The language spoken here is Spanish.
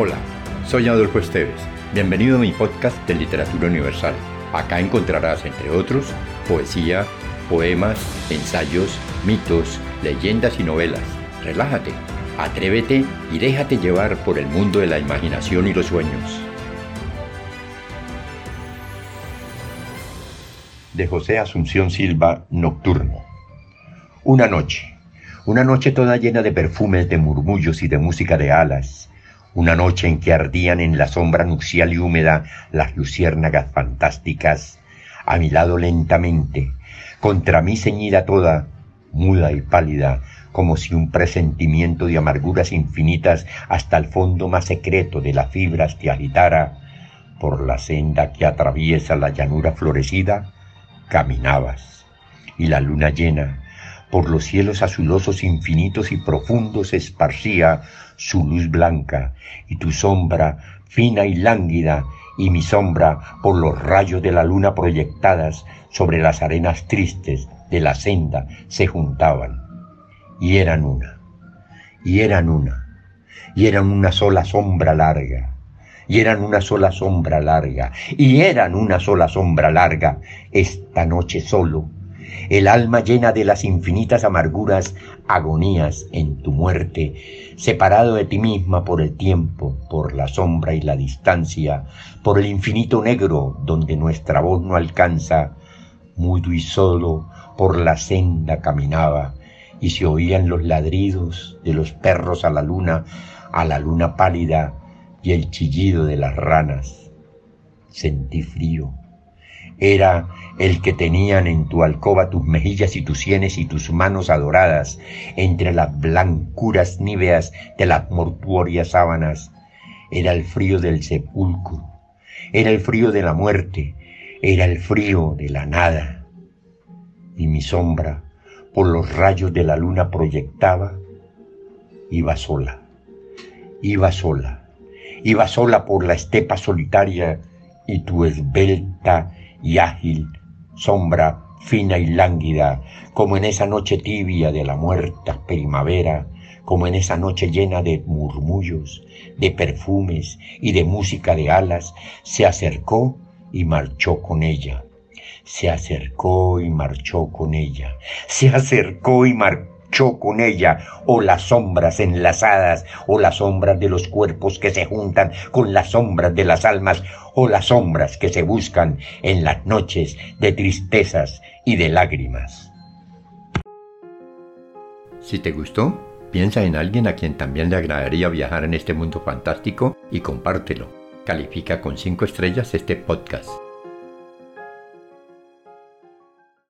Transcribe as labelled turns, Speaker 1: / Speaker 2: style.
Speaker 1: Hola, soy Adolfo Esteves. Bienvenido a mi podcast de Literatura Universal. Acá encontrarás, entre otros, poesía, poemas, ensayos, mitos, leyendas y novelas. Relájate, atrévete y déjate llevar por el mundo de la imaginación y los sueños. De José Asunción Silva, Nocturno. Una noche, una noche toda llena de perfumes, de murmullos y de música de alas una noche en que ardían en la sombra nupcial y húmeda las luciérnagas fantásticas, a mi lado lentamente, contra mí ceñida toda, muda y pálida, como si un presentimiento de amarguras infinitas hasta el fondo más secreto de las fibras te agitara, por la senda que atraviesa la llanura florecida, caminabas, y la luna llena, por los cielos azulosos infinitos y profundos esparcía su luz blanca, y tu sombra fina y lánguida, y mi sombra por los rayos de la luna proyectadas sobre las arenas tristes de la senda se juntaban, y eran una, y eran una, y eran una sola sombra larga, y eran una sola sombra larga, y eran una sola sombra larga, esta noche solo el alma llena de las infinitas amarguras, agonías en tu muerte, separado de ti misma por el tiempo, por la sombra y la distancia, por el infinito negro donde nuestra voz no alcanza, mudo y solo por la senda caminaba, y se oían los ladridos de los perros a la luna, a la luna pálida, y el chillido de las ranas. Sentí frío era el que tenían en tu alcoba tus mejillas y tus sienes y tus manos adoradas entre las blancuras níveas de las mortuorias sábanas. Era el frío del sepulcro, era el frío de la muerte, era el frío de la nada. Y mi sombra, por los rayos de la luna proyectaba, iba sola, iba sola, iba sola por la estepa solitaria y tu esbelta y ágil, sombra fina y lánguida, como en esa noche tibia de la muerta primavera, como en esa noche llena de murmullos, de perfumes y de música de alas, se acercó y marchó con ella. Se acercó y marchó con ella. Se acercó y marchó con ella, o las sombras enlazadas, o las sombras de los cuerpos que se juntan con las sombras de las almas, o las sombras que se buscan en las noches de tristezas y de lágrimas. Si te gustó, piensa en alguien a quien también le agradaría viajar en este mundo fantástico y compártelo. Califica con 5 estrellas este podcast.